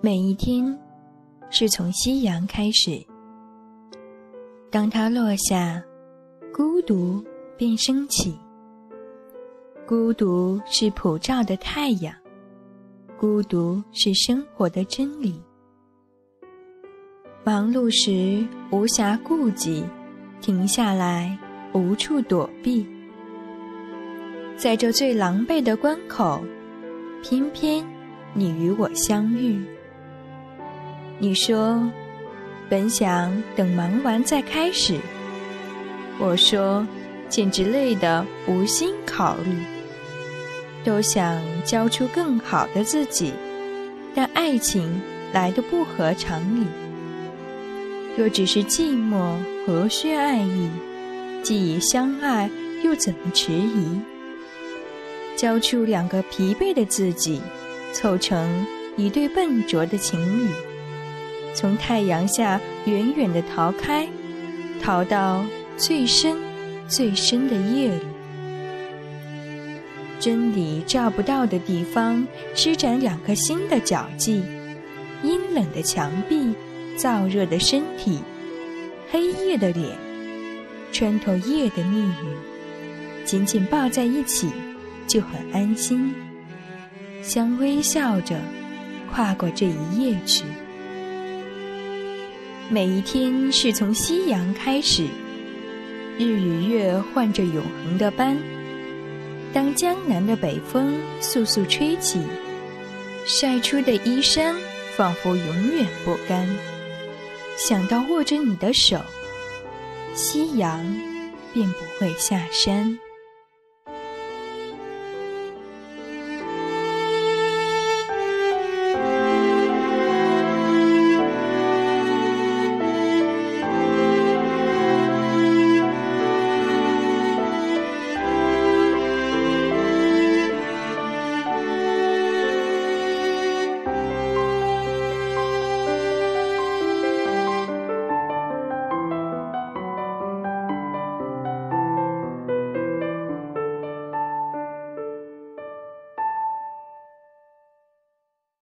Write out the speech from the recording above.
每一天，是从夕阳开始。当它落下，孤独便升起。孤独是普照的太阳，孤独是生活的真理。忙碌时无暇顾及，停下来无处躲避。在这最狼狈的关口，偏偏你与我相遇。你说，本想等忙完再开始。我说，简直累得无心考虑。都想交出更好的自己，但爱情来的不合常理。若只是寂寞，何须爱意？既已相爱，又怎么迟疑？交出两个疲惫的自己，凑成一对笨拙的情侣。从太阳下远远的逃开，逃到最深、最深的夜里。真理照不到的地方，施展两颗心的脚迹。阴冷的墙壁，燥热的身体，黑夜的脸，穿透夜的密语，紧紧抱在一起，就很安心。相微笑着，跨过这一夜去。每一天是从夕阳开始，日与月换着永恒的班。当江南的北风簌簌吹起，晒出的衣衫仿佛永远不干。想到握着你的手，夕阳便不会下山。